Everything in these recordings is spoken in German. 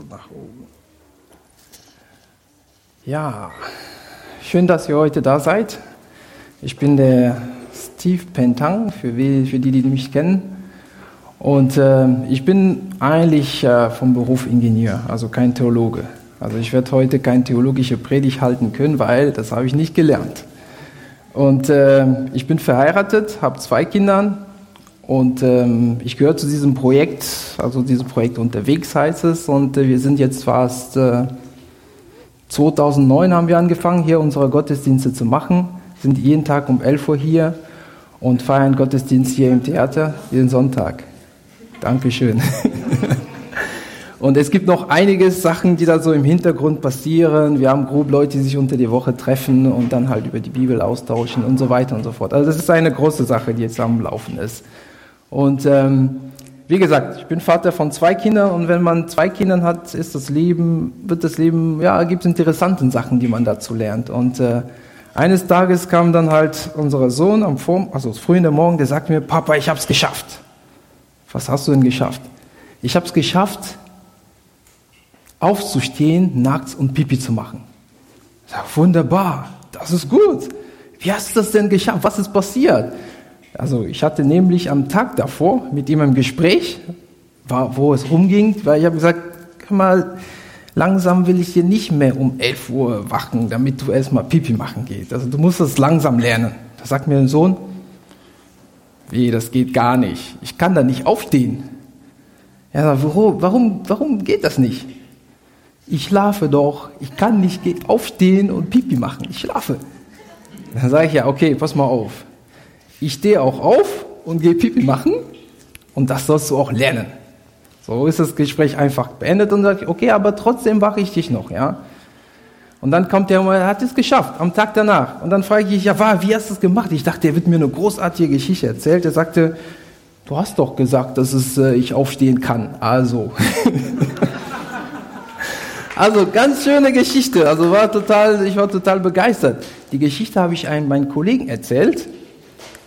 nach oben. Ja, schön, dass ihr heute da seid. Ich bin der Steve Pentang, für, für die, die mich kennen. Und äh, ich bin eigentlich äh, vom Beruf Ingenieur, also kein Theologe. Also ich werde heute keine theologische Predigt halten können, weil das habe ich nicht gelernt. Und äh, ich bin verheiratet, habe zwei Kinder und ähm, ich gehöre zu diesem Projekt, also dieses Projekt unterwegs heißt es. Und äh, wir sind jetzt fast 2009 äh, haben wir angefangen, hier unsere Gottesdienste zu machen. Sind jeden Tag um 11 Uhr hier und feiern Gottesdienst hier im Theater jeden Sonntag. Dankeschön. Und es gibt noch einige Sachen, die da so im Hintergrund passieren. Wir haben grob Leute, die sich unter die Woche treffen und dann halt über die Bibel austauschen und so weiter und so fort. Also das ist eine große Sache, die jetzt am Laufen ist. Und ähm, wie gesagt, ich bin Vater von zwei Kindern und wenn man zwei Kinder hat, ist das Leben, wird das Leben, ja, gibt es interessante Sachen, die man dazu lernt. Und äh, eines Tages kam dann halt unser Sohn am Vor also früh in der Morgen, der sagt mir, Papa, ich habe es geschafft. Was hast du denn geschafft? Ich habe es geschafft, aufzustehen, nachts und Pipi zu machen. Ich sag, wunderbar, das ist gut. Wie hast du das denn geschafft? Was ist passiert? Also ich hatte nämlich am Tag davor mit ihm ein Gespräch, wo es rumging, weil ich habe gesagt, komm mal, langsam will ich hier nicht mehr um 11 Uhr wachen, damit du erstmal Pipi machen gehst. Also du musst das langsam lernen. Da sagt mir ein Sohn, wie, das geht gar nicht. Ich kann da nicht aufstehen. Ja, warum, warum, warum geht das nicht? Ich schlafe doch, ich kann nicht aufstehen und Pipi machen, ich schlafe. Dann sage ich ja, okay, pass mal auf ich stehe auch auf und gehe Pipi machen und das sollst du auch lernen. So ist das Gespräch einfach beendet und sage, okay, aber trotzdem wache ich dich noch, ja. Und dann kommt der, er hat es geschafft, am Tag danach. Und dann frage ich, ja, wie hast du es gemacht? Ich dachte, er wird mir eine großartige Geschichte erzählt. Er sagte, du hast doch gesagt, dass es, äh, ich aufstehen kann. Also. also, ganz schöne Geschichte. Also, war total, ich war total begeistert. Die Geschichte habe ich einem, meinen Kollegen erzählt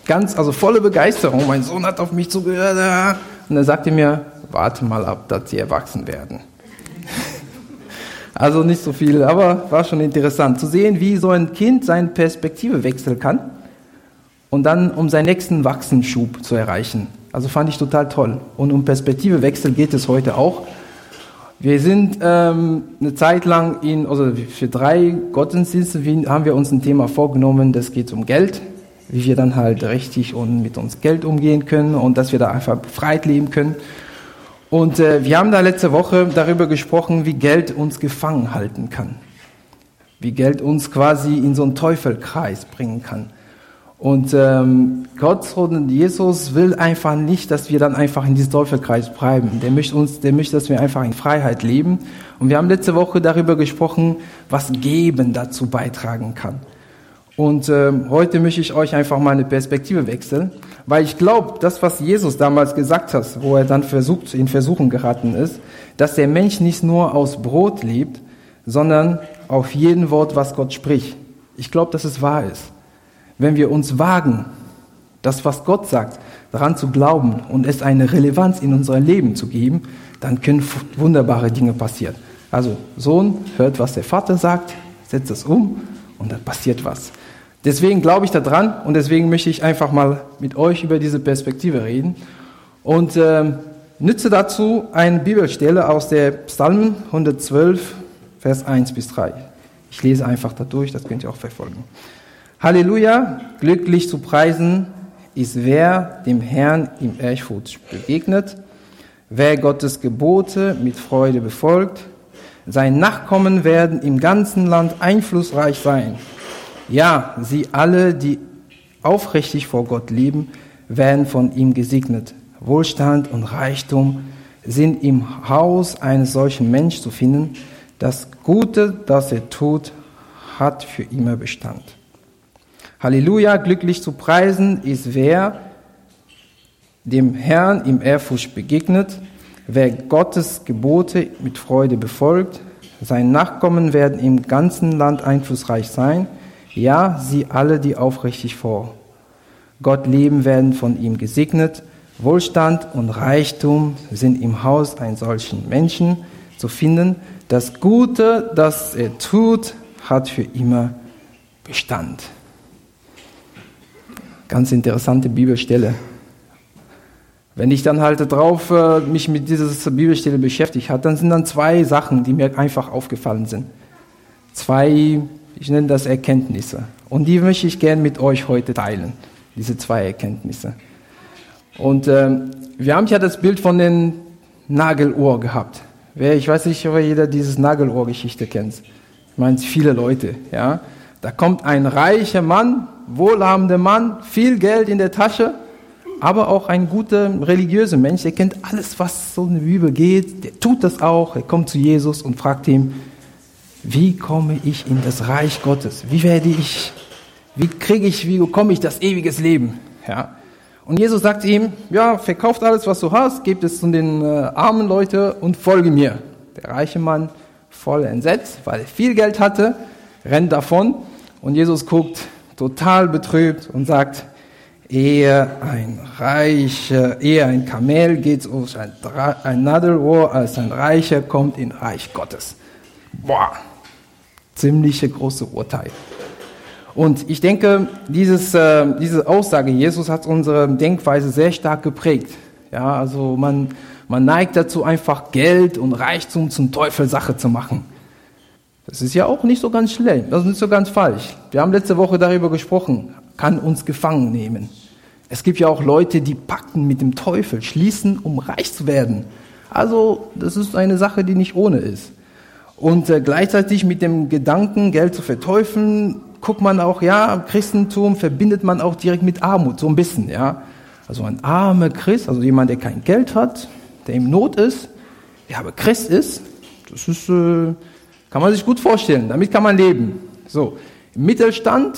ganz, also volle Begeisterung. Mein Sohn hat auf mich zugehört. Und er sagte mir, warte mal ab, dass sie erwachsen werden. also nicht so viel, aber war schon interessant zu sehen, wie so ein Kind seine Perspektive wechseln kann und dann um seinen nächsten Wachsenschub zu erreichen. Also fand ich total toll. Und um Perspektivewechsel geht es heute auch. Wir sind ähm, eine Zeit lang in, also für drei Gottesdienste haben wir uns ein Thema vorgenommen, das geht um Geld wie wir dann halt richtig und mit uns Geld umgehen können und dass wir da einfach befreit leben können. Und äh, wir haben da letzte Woche darüber gesprochen, wie Geld uns gefangen halten kann. Wie Geld uns quasi in so einen Teufelkreis bringen kann. Und ähm, Gott und Jesus will einfach nicht, dass wir dann einfach in diesem Teufelkreis bleiben. Der möchte uns, der möchte, dass wir einfach in Freiheit leben. Und wir haben letzte Woche darüber gesprochen, was Geben dazu beitragen kann. Und äh, heute möchte ich euch einfach mal eine Perspektive wechseln, weil ich glaube, das, was Jesus damals gesagt hat, wo er dann versucht, in Versuchen geraten ist, dass der Mensch nicht nur aus Brot lebt, sondern auf jeden Wort, was Gott spricht. Ich glaube, dass es wahr ist. Wenn wir uns wagen, das, was Gott sagt, daran zu glauben und es eine Relevanz in unser Leben zu geben, dann können wunderbare Dinge passieren. Also Sohn hört, was der Vater sagt, setzt es um und dann passiert was. Deswegen glaube ich daran und deswegen möchte ich einfach mal mit euch über diese Perspektive reden und äh, nütze dazu eine Bibelstelle aus der Psalmen 112, Vers 1 bis 3. Ich lese einfach dadurch, das könnt ihr auch verfolgen. Halleluja, glücklich zu preisen ist wer dem Herrn im Ehrfurcht begegnet, wer Gottes Gebote mit Freude befolgt. Sein Nachkommen werden im ganzen Land einflussreich sein. Ja, sie alle, die aufrichtig vor Gott leben, werden von ihm gesegnet. Wohlstand und Reichtum sind im Haus eines solchen Menschen zu finden. Das Gute, das er tut, hat für immer Bestand. Halleluja, glücklich zu preisen ist wer dem Herrn im Ehrfurcht begegnet, wer Gottes Gebote mit Freude befolgt. Seine Nachkommen werden im ganzen Land einflussreich sein. Ja, sie alle, die aufrichtig vor Gott leben, werden von ihm gesegnet. Wohlstand und Reichtum sind im Haus eines solchen Menschen. zu finden, das Gute, das er tut, hat für immer Bestand. Ganz interessante Bibelstelle. Wenn ich dann halt drauf äh, mich mit dieser Bibelstelle beschäftigt habe, dann sind dann zwei Sachen, die mir einfach aufgefallen sind. Zwei, ich nenne das Erkenntnisse. Und die möchte ich gerne mit euch heute teilen, diese zwei Erkenntnisse. Und äh, wir haben ja das Bild von den Nagelohr gehabt. Ich weiß nicht, ob jeder dieses Nagelohr-Geschichte kennt. Ich meine, viele Leute, ja. Da kommt ein reicher Mann, wohlhabender Mann, viel Geld in der Tasche, aber auch ein guter religiöser Mensch, der kennt alles, was so in der Bibel geht, der tut das auch, er kommt zu Jesus und fragt ihm, wie komme ich in das Reich Gottes? Wie werde ich, wie kriege ich, wie bekomme ich das ewiges Leben? Ja. Und Jesus sagt ihm, ja, verkauft alles, was du hast, gebt es zu den äh, armen Leuten und folge mir. Der reiche Mann, voll entsetzt, weil er viel Geld hatte, rennt davon und Jesus guckt total betrübt und sagt, ehe ein Reicher, ehe ein Kamel geht auf ein, ein Nadelrohr, als ein Reicher kommt in Reich Gottes. Boah, ziemliche große Urteil. Und ich denke, dieses, äh, diese Aussage Jesus hat unsere Denkweise sehr stark geprägt. Ja, also man, man neigt dazu, einfach Geld und Reichtum zum Teufel Sache zu machen. Das ist ja auch nicht so ganz schlecht, das ist nicht so ganz falsch. Wir haben letzte Woche darüber gesprochen, kann uns gefangen nehmen. Es gibt ja auch Leute, die packen mit dem Teufel, schließen, um reich zu werden. Also das ist eine Sache, die nicht ohne ist. Und äh, gleichzeitig mit dem Gedanken, Geld zu verteufeln, guckt man auch, ja, Christentum verbindet man auch direkt mit Armut, so ein bisschen, ja. Also ein armer Christ, also jemand, der kein Geld hat, der im Not ist, der aber Christ ist, das ist, äh, kann man sich gut vorstellen, damit kann man leben. So, im Mittelstand,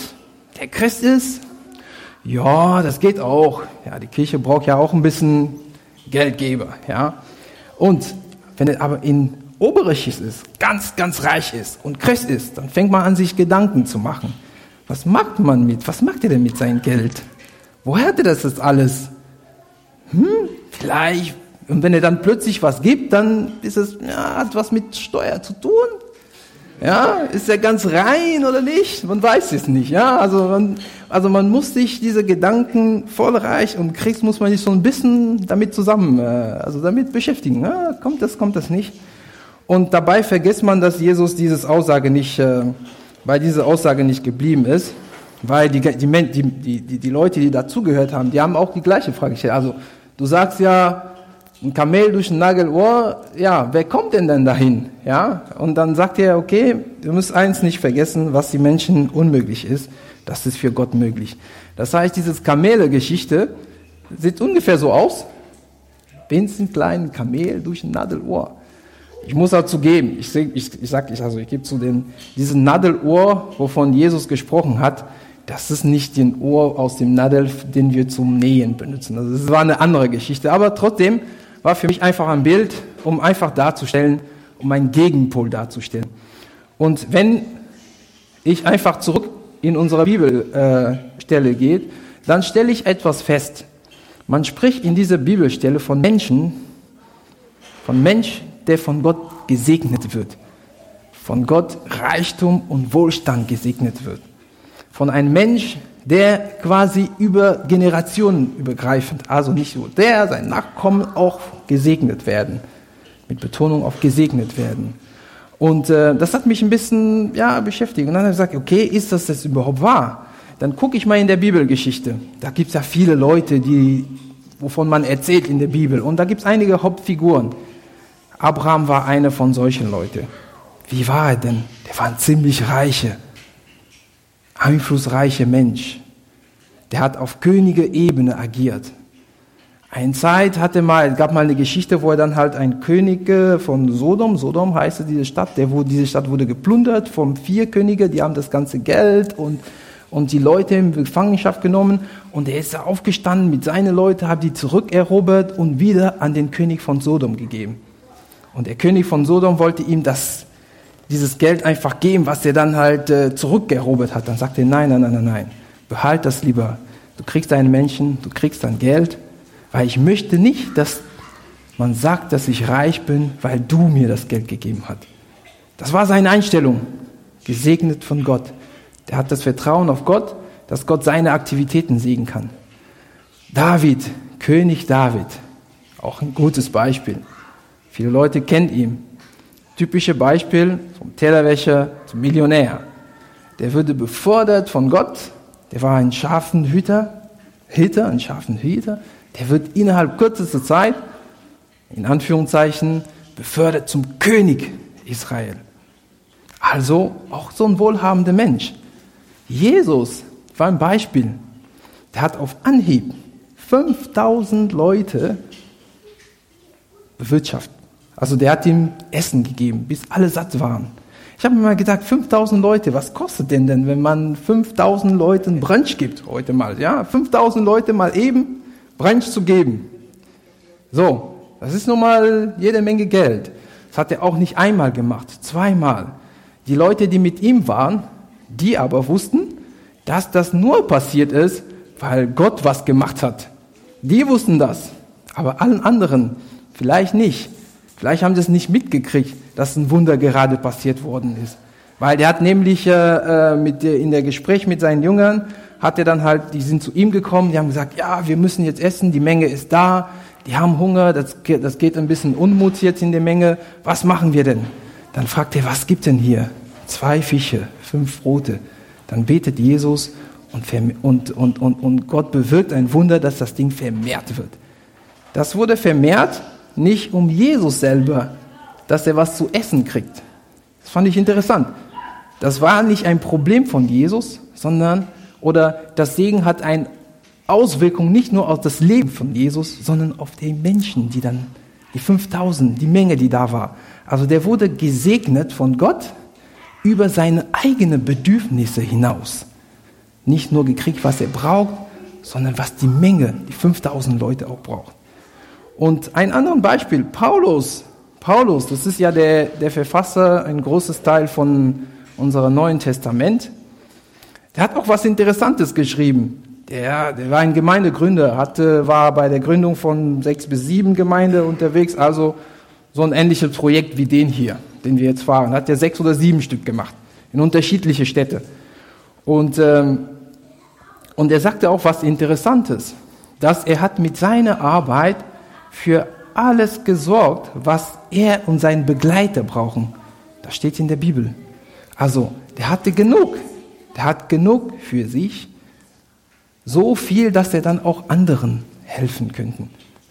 der Christ ist, ja, das geht auch. Ja, die Kirche braucht ja auch ein bisschen Geldgeber, ja. Und wenn er aber in Oberschicht ist, ganz, ganz reich ist und Christ ist, dann fängt man an, sich Gedanken zu machen. Was macht man mit? Was macht er denn mit seinem Geld? Woher hat er das jetzt alles? Hm, vielleicht. Und wenn er dann plötzlich was gibt, dann ist es, ja, hat was mit Steuer zu tun. Ja, ist er ganz rein oder nicht? Man weiß es nicht. Ja, also man, also man muss sich diese Gedanken voll reich und Kriegs muss man sich so ein bisschen damit zusammen, äh, also damit beschäftigen. Ja, kommt das, kommt das nicht? Und dabei vergisst man, dass Jesus dieses Aussage nicht, äh, bei dieser Aussage nicht geblieben ist, weil die, die, die, die, die Leute, die dazugehört haben, die haben auch die gleiche Frage gestellt. Also du sagst ja, ein Kamel durch ein Nagelohr, ja, wer kommt denn denn dahin? Ja, und dann sagt er, okay, du musst eins nicht vergessen, was die Menschen unmöglich ist, das ist für Gott möglich. Das heißt, dieses Kamele-Geschichte sieht ungefähr so aus, winzig kleinen Kamel durch ein Nadelohr. Ich muss dazu geben, ich, ich, ich sag, ich, also ich gebe zu den, diesen Nadelohr, wovon Jesus gesprochen hat, das ist nicht den Ohr aus dem Nadel, den wir zum Nähen benutzen. Also das war eine andere Geschichte. Aber trotzdem war für mich einfach ein Bild, um einfach darzustellen, um einen Gegenpol darzustellen. Und wenn ich einfach zurück in unsere Bibelstelle äh, gehe, dann stelle ich etwas fest. Man spricht in dieser Bibelstelle von Menschen, von Mensch, der von Gott gesegnet wird. Von Gott Reichtum und Wohlstand gesegnet wird. Von einem Mensch, der quasi über Generationen übergreifend, also nicht nur der, sein Nachkommen auch gesegnet werden. Mit Betonung auf gesegnet werden. Und äh, das hat mich ein bisschen ja, beschäftigt. Und dann habe ich gesagt, okay, ist das das überhaupt wahr? Dann gucke ich mal in der Bibelgeschichte. Da gibt es ja viele Leute, die, wovon man erzählt in der Bibel. Und da gibt es einige Hauptfiguren. Abraham war einer von solchen Leuten. Wie war er denn? Der war ein ziemlich reicher, einflussreicher Mensch. Der hat auf Könige-Ebene agiert. Eine Zeit hatte mal, gab mal eine Geschichte, wo er dann halt ein König von Sodom, Sodom heißt diese Stadt, der, wo, diese Stadt wurde geplündert von vier Könige, die haben das ganze Geld und, und die Leute in Gefangenschaft genommen und er ist aufgestanden mit seinen Leuten, hat die zurückerobert und wieder an den König von Sodom gegeben. Und der König von Sodom wollte ihm das, dieses Geld einfach geben, was er dann halt äh, zurückgerobert hat. Dann sagte er, nein, nein, nein, nein, nein, behalt das lieber. Du kriegst deinen Menschen, du kriegst dein Geld, weil ich möchte nicht, dass Man sagt, dass ich reich bin, weil du mir das Geld gegeben hast. Das war seine Einstellung. Gesegnet von Gott. Der hat das Vertrauen auf Gott, dass Gott seine Aktivitäten sehen kann. David, König David, auch ein gutes Beispiel. Viele Leute kennen ihn. Typische Beispiel vom Tellerwäscher zum Millionär. Der wurde befordert von Gott. Der war ein scharfen Hüter, Hüter, ein scharfen Hüter. Der wird innerhalb kürzester Zeit, in Anführungszeichen, befördert zum König Israel. Also auch so ein wohlhabender Mensch. Jesus war ein Beispiel. Der hat auf Anhieb 5000 Leute bewirtschaftet. Also der hat ihm Essen gegeben, bis alle satt waren. Ich habe mir mal gedacht, 5000 Leute, was kostet denn denn, wenn man 5000 Leuten Brunch gibt heute mal? Ja, 5000 Leute mal eben Brunch zu geben. So, das ist nun mal jede Menge Geld. Das hat er auch nicht einmal gemacht, zweimal. Die Leute, die mit ihm waren, die aber wussten, dass das nur passiert ist, weil Gott was gemacht hat. Die wussten das, aber allen anderen vielleicht nicht. Vielleicht haben sie es nicht mitgekriegt, dass ein Wunder gerade passiert worden ist. Weil der hat nämlich äh, äh mit der, in der Gespräch mit seinen Jüngern, hat er dann halt, die sind zu ihm gekommen, die haben gesagt, ja, wir müssen jetzt essen, die Menge ist da, die haben Hunger, das, das geht ein bisschen Unmut jetzt in der Menge, was machen wir denn? Dann fragt er, was gibt denn hier? Zwei Fische, fünf Brote. Dann betet Jesus und, und, und, und, und Gott bewirkt ein Wunder, dass das Ding vermehrt wird. Das wurde vermehrt nicht um Jesus selber, dass er was zu essen kriegt. Das fand ich interessant. Das war nicht ein Problem von Jesus, sondern, oder das Segen hat eine Auswirkung nicht nur auf das Leben von Jesus, sondern auf die Menschen, die dann, die 5000, die Menge, die da war. Also der wurde gesegnet von Gott über seine eigenen Bedürfnisse hinaus. Nicht nur gekriegt, was er braucht, sondern was die Menge, die 5000 Leute auch braucht. Und ein anderes Beispiel, Paulus. Paulus, das ist ja der, der Verfasser, ein großes Teil von unserem Neuen Testament. Der hat auch was Interessantes geschrieben. Der, der war ein Gemeindegründer, hatte, war bei der Gründung von sechs bis sieben Gemeinden unterwegs, also so ein ähnliches Projekt wie den hier, den wir jetzt fahren. Hat er sechs oder sieben Stück gemacht, in unterschiedliche Städte. Und, ähm, und er sagte auch was Interessantes, dass er hat mit seiner Arbeit für alles gesorgt, was er und sein Begleiter brauchen. Das steht in der Bibel. Also, der hatte genug. Der hat genug für sich. So viel, dass er dann auch anderen helfen könnte.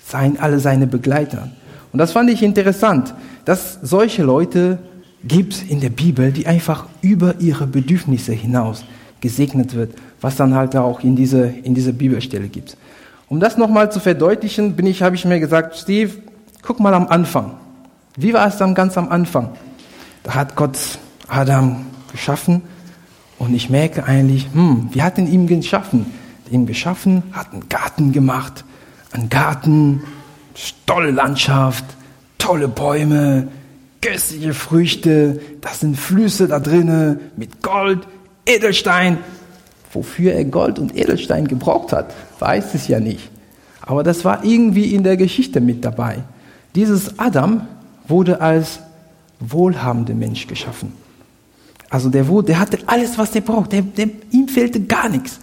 Seien alle seine Begleiter. Und das fand ich interessant, dass solche Leute gibt in der Bibel, die einfach über ihre Bedürfnisse hinaus gesegnet wird, was dann halt auch in diese, in diese Bibelstelle gibt. Um das nochmal zu verdeutlichen, bin ich, habe ich mir gesagt, Steve, guck mal am Anfang. Wie war es dann ganz am Anfang? Da hat Gott Adam geschaffen und ich merke eigentlich, hm, wie hat denn ihm geschaffen? Ihm geschaffen, hat einen Garten gemacht, einen Garten, tolle Landschaft, tolle Bäume, köstliche Früchte, das sind Flüsse da drinnen mit Gold, Edelstein, Wofür er Gold und Edelstein gebraucht hat, weiß es ja nicht. Aber das war irgendwie in der Geschichte mit dabei. Dieses Adam wurde als wohlhabender Mensch geschaffen. Also der, wurde, der hatte alles, was er braucht. Der, der, ihm fehlte gar nichts.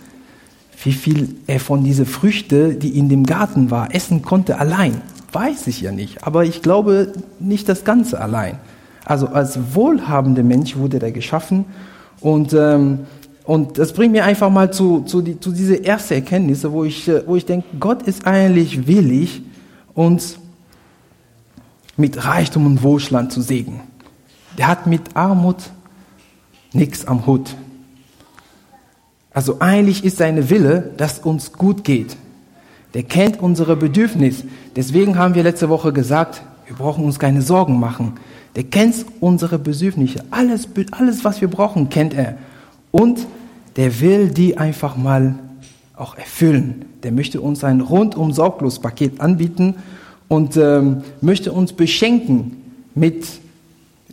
Wie viel er von diesen Früchten, die in dem Garten war, essen konnte allein, weiß ich ja nicht. Aber ich glaube nicht das Ganze allein. Also als wohlhabender Mensch wurde er geschaffen und ähm, und das bringt mir einfach mal zu, zu, die, zu diese erste Erkenntnisse, wo ich, äh, wo ich denke, Gott ist eigentlich willig, uns mit Reichtum und Wohlstand zu segnen. Der hat mit Armut nichts am Hut. Also eigentlich ist seine Wille, dass uns gut geht. Der kennt unsere Bedürfnisse. Deswegen haben wir letzte Woche gesagt, wir brauchen uns keine Sorgen machen. Der kennt unsere Bedürfnisse. Alles, alles, was wir brauchen, kennt er. Und der will die einfach mal auch erfüllen. Der möchte uns ein rundum sorglos Paket anbieten und ähm, möchte uns beschenken mit,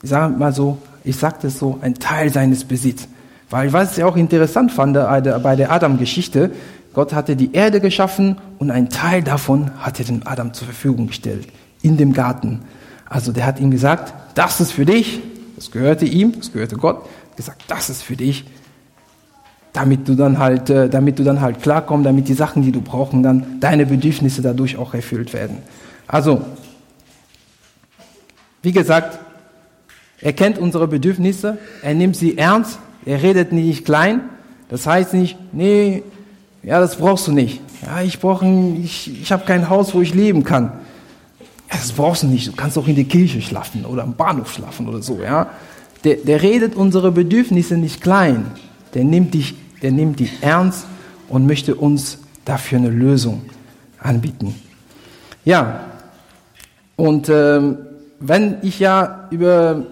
ich sage mal so, ich sagte es so, ein Teil seines Besitzes. Weil was ich auch interessant fand bei der Adam-Geschichte, Gott hatte die Erde geschaffen und ein Teil davon hat er dem Adam zur Verfügung gestellt. in dem Garten. Also der hat ihm gesagt, das ist für dich, das gehörte ihm, das gehörte Gott, gesagt, das ist für dich, damit du dann halt, äh, damit du dann halt klarkommst, damit die Sachen, die du brauchst, dann deine Bedürfnisse dadurch auch erfüllt werden. Also, wie gesagt, er kennt unsere Bedürfnisse, er nimmt sie ernst, er redet nicht klein. Das heißt nicht, nee, ja, das brauchst du nicht. Ja, ich brauche, ich, ich habe kein Haus, wo ich leben kann. Das brauchst du nicht. Du kannst auch in der Kirche schlafen oder am Bahnhof schlafen oder so. Ja, der, der redet unsere Bedürfnisse nicht klein. Der nimmt dich, der nimmt die ernst und möchte uns dafür eine Lösung anbieten. Ja, und ähm, wenn ich ja über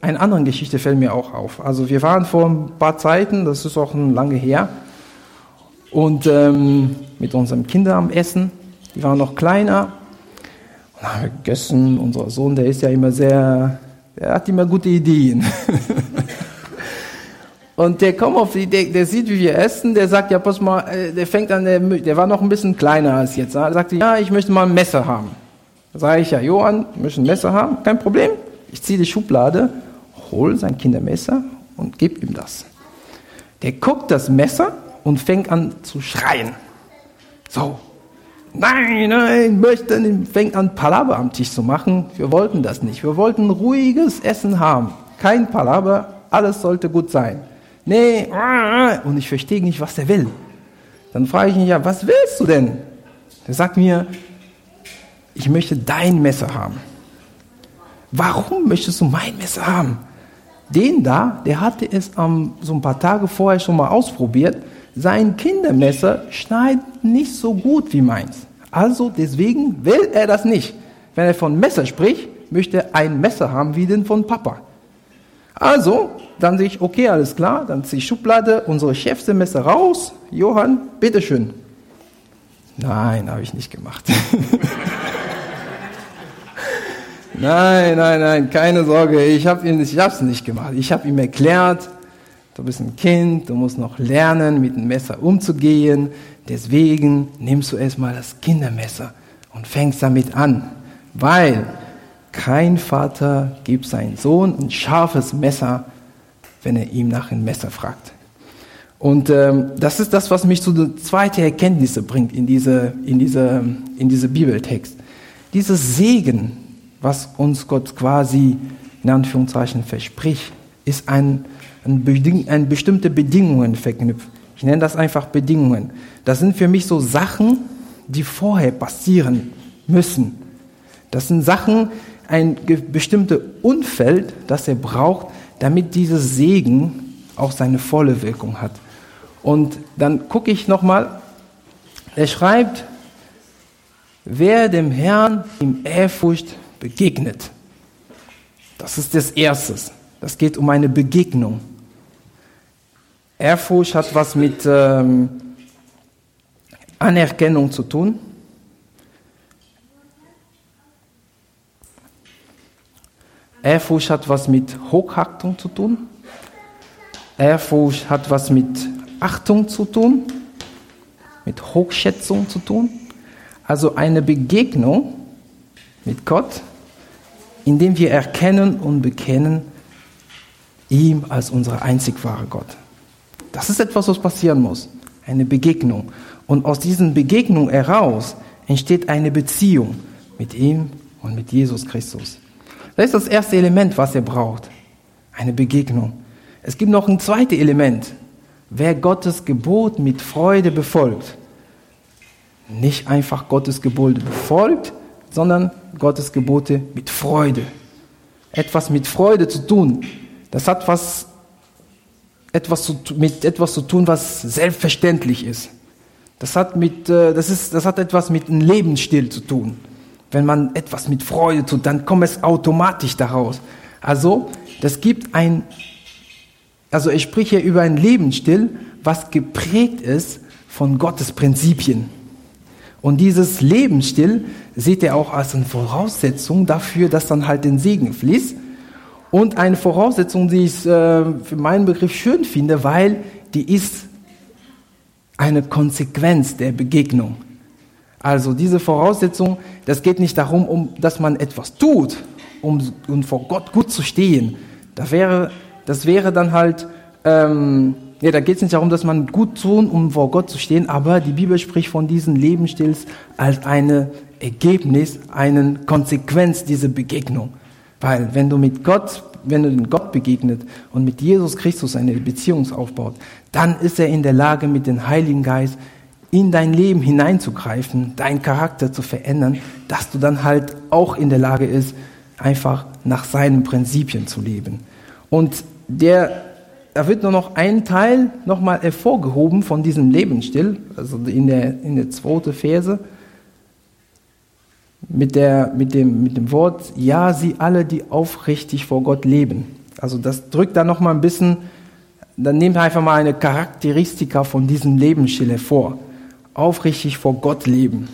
eine andere Geschichte fällt mir auch auf. Also wir waren vor ein paar Zeiten, das ist auch lange her, und ähm, mit unseren Kindern am Essen. Die waren noch kleiner. Und haben wir gegessen. Unser Sohn, der ist ja immer sehr, der hat immer gute Ideen. Und der kommt auf die Idee, der sieht, wie wir essen, der sagt, ja, pass mal, äh, der fängt an, der, der war noch ein bisschen kleiner als jetzt. Er sagte, ja, ich möchte mal ein Messer haben. Da sage ich, ja, Johann, du möchtest ein Messer haben? Kein Problem. Ich ziehe die Schublade, hol sein Kindermesser und gib ihm das. Der guckt das Messer und fängt an zu schreien. So, nein, nein, möchten, fängt an Palaber am Tisch zu machen. Wir wollten das nicht. Wir wollten ruhiges Essen haben. Kein Palaber, alles sollte gut sein. Nee, und ich verstehe nicht, was der will. Dann frage ich ihn, ja, was willst du denn? Er sagt mir, ich möchte dein Messer haben. Warum möchtest du mein Messer haben? Den da, der hatte es ähm, so ein paar Tage vorher schon mal ausprobiert. Sein Kindermesser schneidet nicht so gut wie meins. Also deswegen will er das nicht. Wenn er von Messer spricht, möchte er ein Messer haben wie den von Papa. Also, dann sehe ich, okay, alles klar, dann ziehe ich Schublade, unsere Chefsemester raus. Johann, bitteschön. Nein, habe ich nicht gemacht. nein, nein, nein, keine Sorge, ich habe es nicht gemacht. Ich habe ihm erklärt, du bist ein Kind, du musst noch lernen, mit dem Messer umzugehen. Deswegen nimmst du erstmal das Kindermesser und fängst damit an. Weil kein Vater gibt seinem Sohn ein scharfes Messer, wenn er ihm nach einem Messer fragt. Und ähm, das ist das, was mich zu der zweiten Erkenntnisse bringt in diese, in diese, in diese Bibeltext. Dieses Segen, was uns Gott quasi in Anführungszeichen verspricht, ist ein, ein, Beding, ein bestimmte Bedingungen verknüpft. Ich nenne das einfach Bedingungen. Das sind für mich so Sachen, die vorher passieren müssen. Das sind Sachen, ein bestimmtes Umfeld, das er braucht, damit dieses Segen auch seine volle Wirkung hat. Und dann gucke ich nochmal, er schreibt, wer dem Herrn im Ehrfurcht begegnet. Das ist das Erste. Das geht um eine Begegnung. Ehrfurcht hat was mit ähm, Anerkennung zu tun. Ehrfurcht hat was mit Hochachtung zu tun. Ehrfurcht hat was mit Achtung zu tun, mit Hochschätzung zu tun. Also eine Begegnung mit Gott, indem wir erkennen und bekennen, ihm als unser einzig wahre Gott. Das ist etwas, was passieren muss. Eine Begegnung. Und aus diesen Begegnungen heraus entsteht eine Beziehung mit ihm und mit Jesus Christus. Das ist das erste Element, was er braucht. Eine Begegnung. Es gibt noch ein zweites Element. Wer Gottes Gebot mit Freude befolgt, nicht einfach Gottes Gebote befolgt, sondern Gottes Gebote mit Freude. Etwas mit Freude zu tun. Das hat was, etwas zu, mit etwas zu tun, was selbstverständlich ist. Das hat, mit, äh, das, ist, das hat etwas mit einem Lebensstil zu tun. Wenn man etwas mit Freude tut, dann kommt es automatisch daraus. Also, das gibt ein, also ich spreche über einen Lebensstil, was geprägt ist von Gottes Prinzipien. Und dieses Lebensstil sieht er auch als eine Voraussetzung dafür, dass dann halt den Segen fließt. Und eine Voraussetzung, die ich äh, für meinen Begriff schön finde, weil die ist eine Konsequenz der Begegnung. Also diese Voraussetzung, das geht nicht darum, um, dass man etwas tut, um, um vor Gott gut zu stehen. Das wäre, das wäre dann halt, ähm, ja, da geht es nicht darum, dass man gut tun, um vor Gott zu stehen, aber die Bibel spricht von diesen Lebensstils als eine Ergebnis, eine Konsequenz dieser Begegnung. Weil wenn du mit Gott, wenn du den Gott begegnet und mit Jesus Christus eine Beziehung aufbaut, dann ist er in der Lage, mit dem Heiligen Geist in dein Leben hineinzugreifen, deinen Charakter zu verändern, dass du dann halt auch in der Lage ist, einfach nach seinen Prinzipien zu leben. Und der, da wird nur noch ein Teil nochmal hervorgehoben von diesem Lebensstil, also in der, in der zweiten Verse, mit, der, mit, dem, mit dem Wort, ja, sie alle, die aufrichtig vor Gott leben. Also das drückt da nochmal ein bisschen, dann nehmt einfach mal eine Charakteristika von diesem Lebensstil hervor aufrichtig vor Gott leben.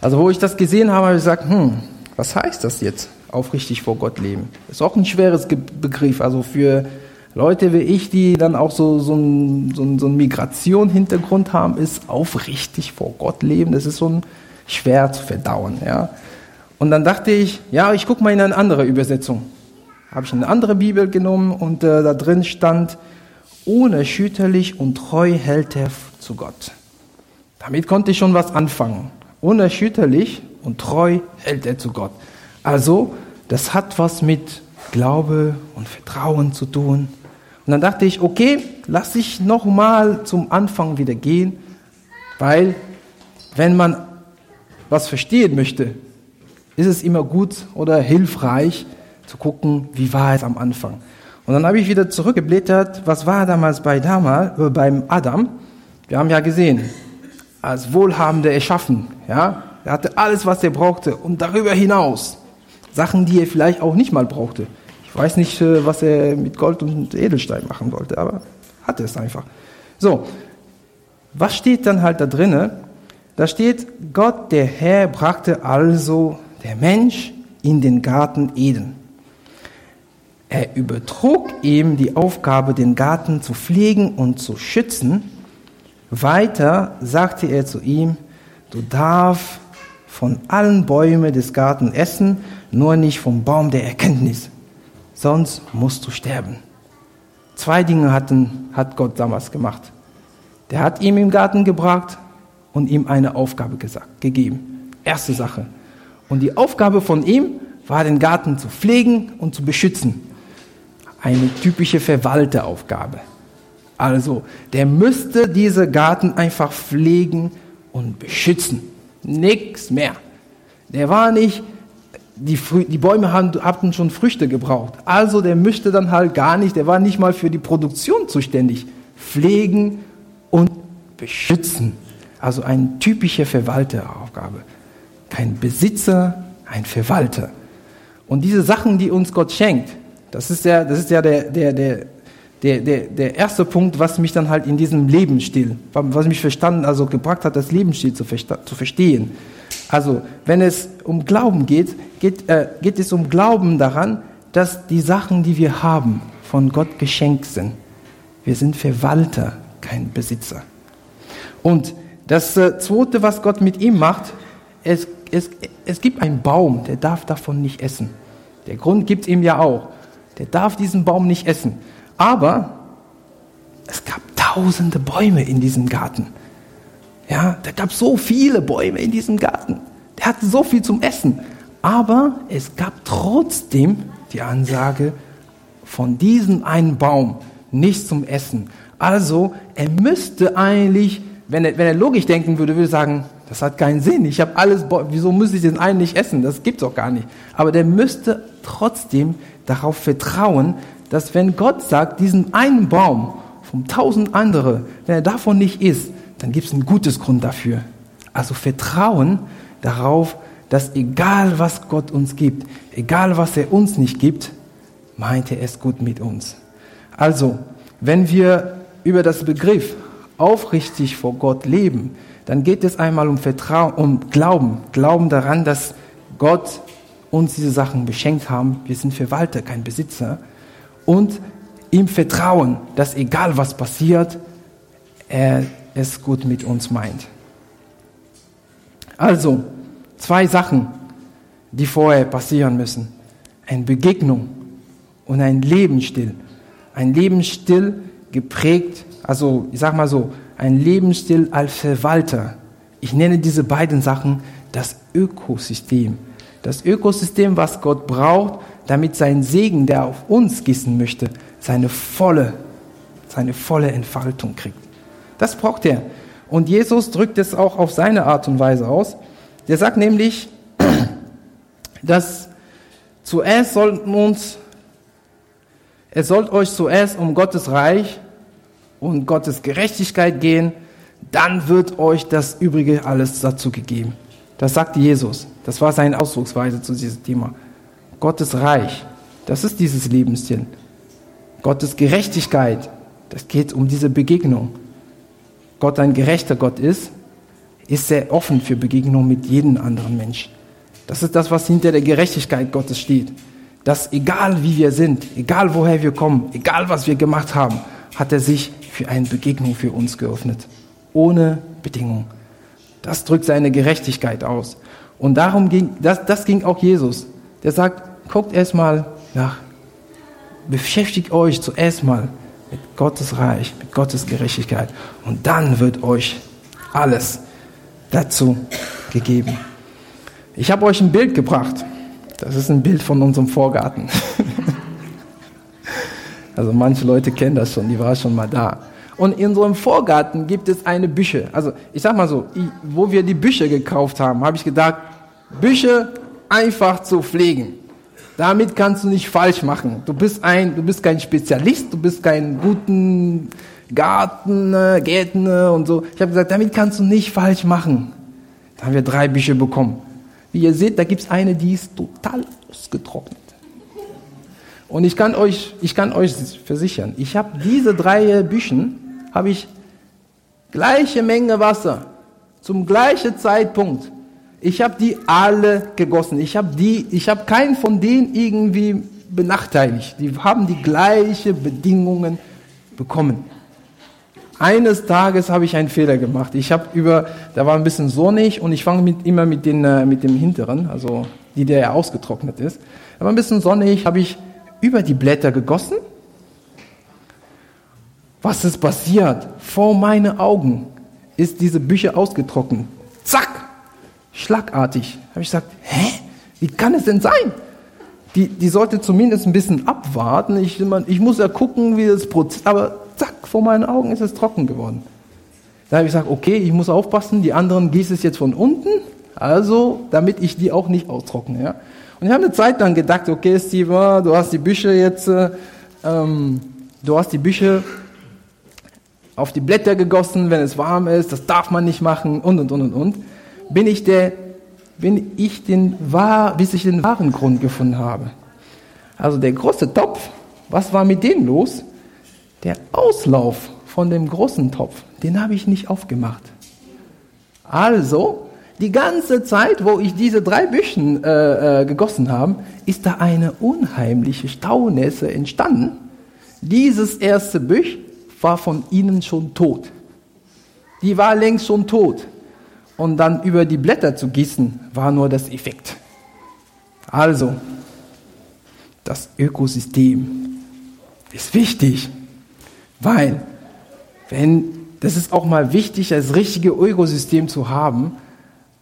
Also wo ich das gesehen habe, habe ich gesagt, hm, was heißt das jetzt, aufrichtig vor Gott leben? Ist auch ein schweres Begriff, also für Leute wie ich, die dann auch so, so einen so so ein Migration-Hintergrund haben, ist aufrichtig vor Gott leben, das ist so ein schwer zu verdauen. Ja. Und dann dachte ich, ja, ich gucke mal in eine andere Übersetzung. Habe ich eine andere Bibel genommen und äh, da drin stand, unerschütterlich und treu hält er zu Gott. Damit konnte ich schon was anfangen. Unerschütterlich und treu hält er zu Gott. Also, das hat was mit Glaube und Vertrauen zu tun. Und dann dachte ich, okay, lass ich nochmal zum Anfang wieder gehen, weil wenn man was verstehen möchte, ist es immer gut oder hilfreich zu gucken, wie war es am Anfang. Und dann habe ich wieder zurückgeblättert, was war damals bei damals, äh, beim Adam. Wir haben ja gesehen, als Wohlhabender erschaffen. Ja? Er hatte alles, was er brauchte und darüber hinaus Sachen, die er vielleicht auch nicht mal brauchte. Ich weiß nicht, äh, was er mit Gold und Edelstein machen wollte, aber hatte es einfach. So, was steht dann halt da drinne? Da steht, Gott, der Herr, brachte also der Mensch in den Garten Eden. Er übertrug ihm die Aufgabe, den Garten zu pflegen und zu schützen weiter sagte er zu ihm, du darfst von allen Bäumen des Gartens essen, nur nicht vom Baum der Erkenntnis, sonst musst du sterben. Zwei Dinge hatten, hat Gott damals gemacht. Der hat ihm im Garten gebracht und ihm eine Aufgabe gesagt, gegeben. Erste Sache. Und die Aufgabe von ihm war, den Garten zu pflegen und zu beschützen. Eine typische Verwalteraufgabe. Also, der müsste diese Garten einfach pflegen und beschützen. Nichts mehr. Der war nicht, die, die Bäume hatten schon Früchte gebraucht. Also, der müsste dann halt gar nicht, der war nicht mal für die Produktion zuständig. Pflegen und beschützen. Also eine typische Verwalteraufgabe. Kein Besitzer, ein Verwalter. Und diese Sachen, die uns Gott schenkt, das ist ja, das ist ja der, der, der, der, der, der erste Punkt, was mich dann halt in diesem Lebensstil, was mich verstanden, also gebracht hat, das Lebensstil zu, zu verstehen. Also, wenn es um Glauben geht, geht, äh, geht es um Glauben daran, dass die Sachen, die wir haben, von Gott geschenkt sind. Wir sind Verwalter, kein Besitzer. Und das äh, Zweite, was Gott mit ihm macht, es, es, es gibt einen Baum, der darf davon nicht essen. Der Grund gibt es ihm ja auch. Der darf diesen Baum nicht essen. Aber es gab tausende Bäume in diesem Garten. Ja, da gab so viele Bäume in diesem Garten. Der hatte so viel zum Essen. Aber es gab trotzdem die Ansage von diesem einen Baum nicht zum Essen. Also er müsste eigentlich, wenn er, wenn er logisch denken würde, würde sagen, das hat keinen Sinn. Ich habe alles, wieso müsste ich den einen nicht essen? Das gibt's auch gar nicht. Aber der müsste trotzdem darauf vertrauen, dass wenn Gott sagt, diesen einen Baum vom tausend andere, wenn er davon nicht isst, dann gibt es ein gutes Grund dafür. Also Vertrauen darauf, dass egal was Gott uns gibt, egal was er uns nicht gibt, meint er es gut mit uns. Also, wenn wir über das Begriff aufrichtig vor Gott leben, dann geht es einmal um Vertrauen, um Glauben, Glauben daran, dass Gott uns diese Sachen beschenkt haben. Wir sind Verwalter, kein Besitzer und ihm vertrauen, dass egal was passiert, er es gut mit uns meint. Also, zwei Sachen, die vorher passieren müssen. Eine Begegnung und ein Lebensstil. Ein Lebensstil geprägt, also ich sag mal so, ein Lebensstil als Verwalter. Ich nenne diese beiden Sachen das Ökosystem. Das Ökosystem, was Gott braucht, damit sein Segen, der auf uns gießen möchte, seine volle, seine volle Entfaltung kriegt. Das braucht er. Und Jesus drückt es auch auf seine Art und Weise aus. Der sagt nämlich, dass zuerst sollten uns, es sollt euch zuerst um Gottes Reich und Gottes Gerechtigkeit gehen, dann wird euch das Übrige alles dazu gegeben. Das sagt Jesus. Das war seine Ausdrucksweise zu diesem Thema. Gottes Reich, das ist dieses Lebensstil. Gottes Gerechtigkeit, das geht um diese Begegnung. Gott ein gerechter Gott ist, ist sehr offen für Begegnung mit jedem anderen Menschen. Das ist das, was hinter der Gerechtigkeit Gottes steht. Dass egal wie wir sind, egal woher wir kommen, egal was wir gemacht haben, hat er sich für eine Begegnung für uns geöffnet. Ohne Bedingung. Das drückt seine Gerechtigkeit aus. Und darum ging, das, das ging auch Jesus. Der sagt, guckt erstmal nach, beschäftigt euch zuerst mal mit Gottes Reich, mit Gottes Gerechtigkeit. Und dann wird euch alles dazu gegeben. Ich habe euch ein Bild gebracht. Das ist ein Bild von unserem Vorgarten. also manche Leute kennen das schon, die war schon mal da. Und in unserem Vorgarten gibt es eine Büsche. Also ich sag mal so, wo wir die Büsche gekauft haben, habe ich gedacht, Büsche einfach zu pflegen. Damit kannst du nicht falsch machen. Du bist ein, du bist kein Spezialist, du bist kein guten Garten, Gärtner und so. Ich habe gesagt, damit kannst du nicht falsch machen. Da haben wir drei Büsche bekommen. Wie ihr seht, da gibt es eine, die ist total ausgetrocknet. Und ich kann euch, ich kann euch versichern, ich habe diese drei Büschen, habe ich gleiche Menge Wasser zum gleichen Zeitpunkt. Ich habe die alle gegossen. Ich habe die, ich habe keinen von denen irgendwie benachteiligt. Die haben die gleichen Bedingungen bekommen. Eines Tages habe ich einen Fehler gemacht. Ich habe über, da war ein bisschen sonnig und ich fange mit, immer mit, den, äh, mit dem hinteren, also die, der ja ausgetrocknet ist. Da war ein bisschen sonnig, habe ich über die Blätter gegossen. Was ist passiert? Vor meinen Augen ist diese Bücher ausgetrocknet. Schlagartig. Habe ich gesagt, hä? Wie kann es denn sein? Die, die sollte zumindest ein bisschen abwarten. Ich, ich muss ja gucken, wie das Prozess, aber zack, vor meinen Augen ist es trocken geworden. Da habe ich gesagt, okay, ich muss aufpassen, die anderen gießen es jetzt von unten, also damit ich die auch nicht austrockne. Ja? Und ich habe eine Zeit lang gedacht, okay, Steve, du hast die Büsche jetzt, äh, ähm, du hast die Büsche auf die Blätter gegossen, wenn es warm ist, das darf man nicht machen und und und und und. Bin ich der, bin ich den bis ich den wahren Grund gefunden habe. Also der große Topf, was war mit dem los? Der Auslauf von dem großen Topf, den habe ich nicht aufgemacht. Also, die ganze Zeit, wo ich diese drei Büschen äh, äh, gegossen habe, ist da eine unheimliche Staunässe entstanden. Dieses erste Büsch war von ihnen schon tot. Die war längst schon tot. Und dann über die Blätter zu gießen, war nur das Effekt. Also, das Ökosystem ist wichtig. Weil, wenn, das ist auch mal wichtig, das richtige Ökosystem zu haben,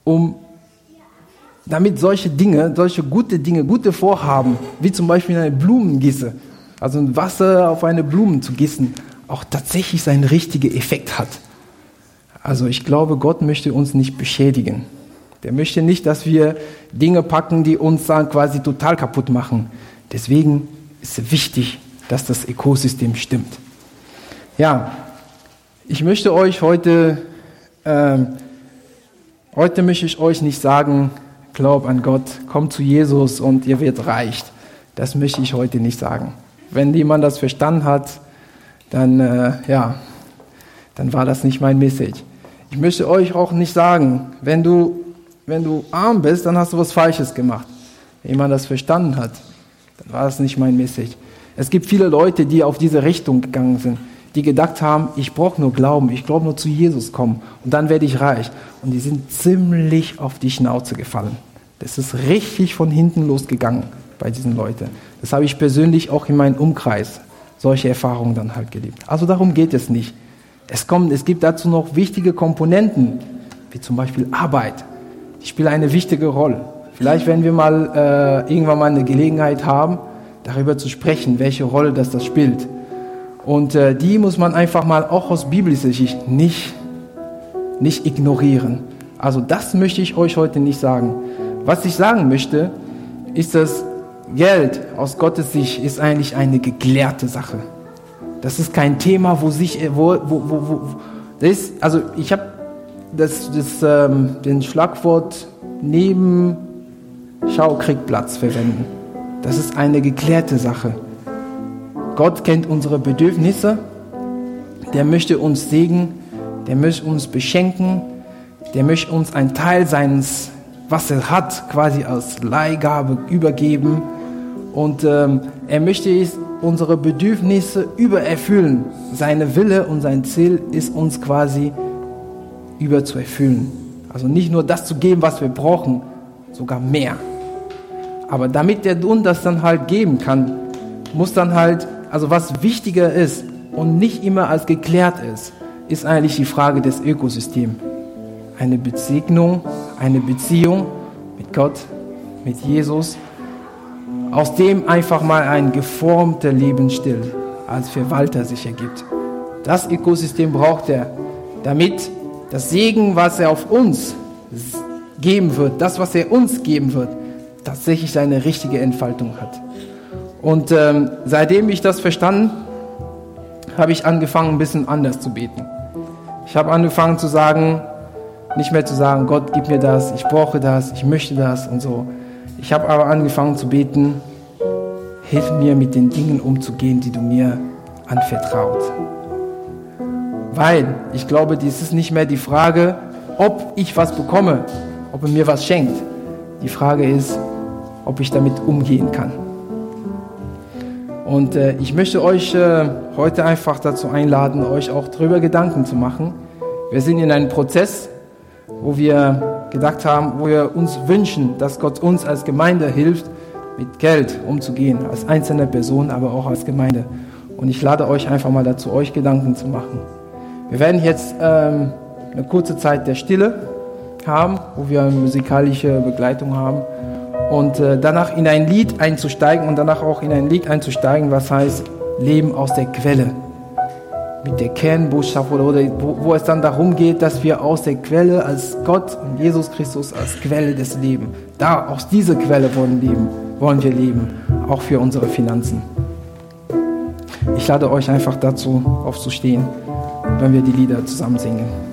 um damit solche Dinge, solche gute Dinge, gute Vorhaben, wie zum Beispiel eine Blumengieße, also ein Wasser auf eine Blume zu gießen, auch tatsächlich seinen richtigen Effekt hat. Also ich glaube, Gott möchte uns nicht beschädigen. Der möchte nicht, dass wir Dinge packen, die uns dann quasi total kaputt machen. Deswegen ist es wichtig, dass das Ökosystem stimmt. Ja, ich möchte euch heute, äh, heute möchte ich euch nicht sagen, glaub an Gott, komm zu Jesus und ihr wird reich. Das möchte ich heute nicht sagen. Wenn jemand das verstanden hat, dann, äh, ja, dann war das nicht mein Message. Ich möchte euch auch nicht sagen, wenn du, wenn du arm bist, dann hast du was Falsches gemacht. Wenn jemand das verstanden hat, dann war das nicht mein Message. Es gibt viele Leute, die auf diese Richtung gegangen sind die gedacht haben, ich brauche nur Glauben, ich glaube nur zu Jesus kommen und dann werde ich reich. Und die sind ziemlich auf die Schnauze gefallen. Das ist richtig von hinten losgegangen bei diesen Leuten. Das habe ich persönlich auch in meinem Umkreis solche Erfahrungen dann halt gelebt. Also darum geht es nicht. Es, kommt, es gibt dazu noch wichtige Komponenten, wie zum Beispiel Arbeit. Die spielen eine wichtige Rolle. Vielleicht werden wir mal äh, irgendwann mal eine Gelegenheit haben, darüber zu sprechen, welche Rolle das, das spielt. Und äh, die muss man einfach mal auch aus biblischer Sicht nicht, nicht ignorieren. Also das möchte ich euch heute nicht sagen. Was ich sagen möchte, ist, dass Geld aus Gottes Sicht ist eigentlich eine geklärte Sache. Das ist kein Thema, wo sich, wo, wo, wo, wo das ist, also ich habe das, das, ähm, den Schlagwort neben Schau kriegt Platz verwenden. Das ist eine geklärte Sache. Gott kennt unsere Bedürfnisse, der möchte uns segnen, der möchte uns beschenken, der möchte uns einen Teil seines, was er hat, quasi als Leihgabe übergeben. Und ähm, er möchte unsere Bedürfnisse übererfüllen. Seine Wille und sein Ziel ist uns quasi überzuerfüllen. Also nicht nur das zu geben, was wir brauchen, sogar mehr. Aber damit der uns das dann halt geben kann, muss dann halt also was wichtiger ist und nicht immer als geklärt ist, ist eigentlich die Frage des Ökosystems. Eine Begegnung, eine Beziehung mit Gott, mit Jesus, aus dem einfach mal ein geformter Lebensstil als Verwalter sich ergibt. Das Ökosystem braucht er, damit das Segen, was er auf uns geben wird, das, was er uns geben wird, tatsächlich seine richtige Entfaltung hat. Und ähm, seitdem ich das verstanden, habe ich angefangen, ein bisschen anders zu beten. Ich habe angefangen zu sagen, nicht mehr zu sagen, Gott, gib mir das, ich brauche das, ich möchte das und so. Ich habe aber angefangen zu beten, hilf mir mit den Dingen umzugehen, die du mir anvertraut. Weil ich glaube, dies ist nicht mehr die Frage, ob ich was bekomme, ob er mir was schenkt. Die Frage ist, ob ich damit umgehen kann. Und äh, ich möchte euch äh, heute einfach dazu einladen, euch auch darüber Gedanken zu machen. Wir sind in einem Prozess, wo wir gedacht haben, wo wir uns wünschen, dass Gott uns als Gemeinde hilft, mit Geld umzugehen, als einzelne Person, aber auch als Gemeinde. Und ich lade euch einfach mal dazu, euch Gedanken zu machen. Wir werden jetzt ähm, eine kurze Zeit der Stille haben, wo wir musikalische Begleitung haben und äh, danach in ein Lied einzusteigen und danach auch in ein Lied einzusteigen, was heißt Leben aus der Quelle. Mit der Kernbotschaft oder, oder wo, wo, es dann darum geht, dass wir aus der Quelle als Gott und Jesus Christus als Quelle des Lebens, da aus dieser Quelle wollen, leben, wollen wir leben, auch für unsere Finanzen. Ich lade euch einfach dazu aufzustehen, wenn wir die Lieder zusammen singen.